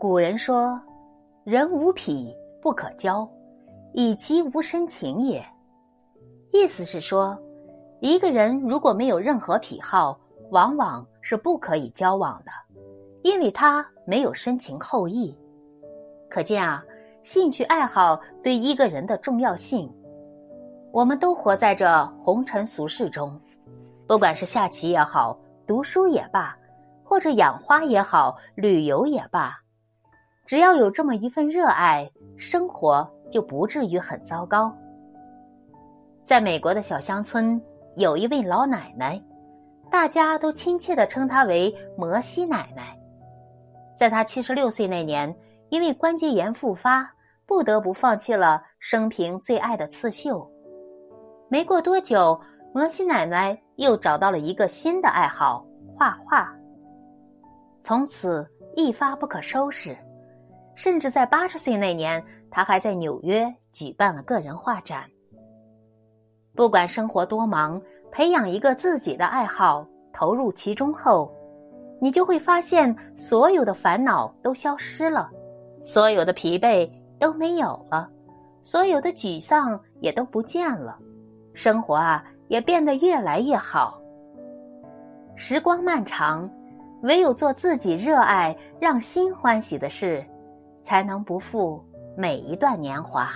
古人说：“人无癖不可交，以其无深情也。”意思是说，一个人如果没有任何癖好，往往是不可以交往的，因为他没有深情厚谊。可见啊，兴趣爱好对一个人的重要性。我们都活在这红尘俗世中，不管是下棋也好，读书也罢，或者养花也好，旅游也罢。只要有这么一份热爱，生活就不至于很糟糕。在美国的小乡村，有一位老奶奶，大家都亲切的称她为摩西奶奶。在她七十六岁那年，因为关节炎复发，不得不放弃了生平最爱的刺绣。没过多久，摩西奶奶又找到了一个新的爱好——画画。从此一发不可收拾。甚至在八十岁那年，他还在纽约举办了个人画展。不管生活多忙，培养一个自己的爱好，投入其中后，你就会发现所有的烦恼都消失了，所有的疲惫都没有了，所有的沮丧也都不见了，生活啊也变得越来越好。时光漫长，唯有做自己热爱、让心欢喜的事。才能不负每一段年华。